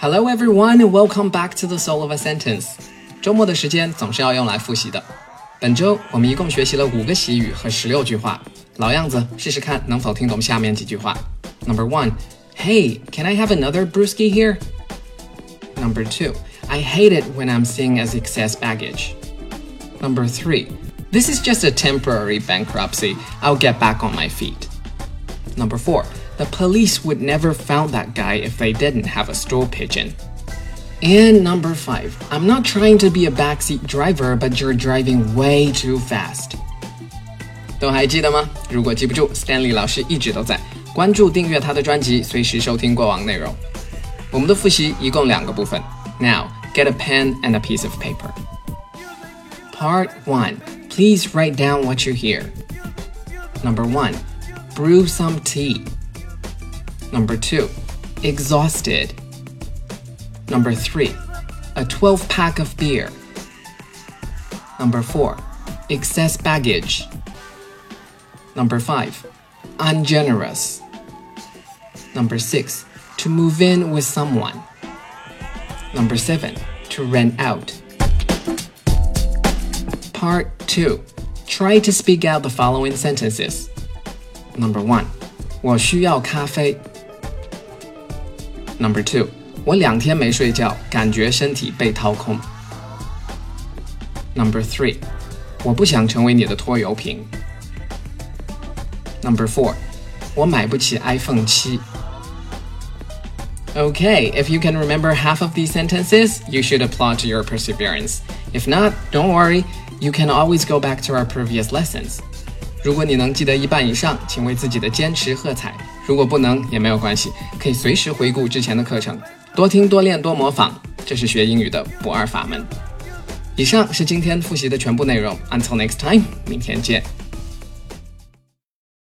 Hello everyone and welcome back to the Soul of a Sentence。周末的时间总是要用来复习的。本周我们一共学习了五个习语和十六句话。老样子，试试看能否听懂下面几句话。Number one, Hey, can I have another brewski here? Number two, I hate it when I'm seen as excess baggage. Number three, this is just a temporary bankruptcy. I'll get back on my feet. Number four, the police would never found that guy if they didn't have a stool pigeon. And number five, I'm not trying to be a backseat driver, but you're driving way too fast. 都还记得吗？如果记不住，Stanley 老师一直都在。关注订阅他的专辑，随时收听过往内容。我们的复习一共两个部分。Now get a pen and a piece of paper. Part one. Please write down what you hear. Number one. Brew some tea. Number two, exhausted. Number three, a 12 pack of beer. Number four, excess baggage. Number five, ungenerous. Number six, to move in with someone. Number seven, to rent out. Part two, try to speak out the following sentences. Number one, 我需要咖啡。 Number two，我两天没睡觉，感觉身体被掏空。Number three，我不想成为你的拖油瓶。Number four，我买不起 iPhone 七。Okay, if you can remember half of these sentences, you should applaud to your perseverance. If not, don't worry, you can always go back to our previous lessons. 如果你能记得一半以上，请为自己的坚持喝彩。 如果不能也没有关系，可以随时回顾之前的课程，多听多练多模仿，这是学英语的不二法门。以上是今天复习的全部内容。Until next time，明天见。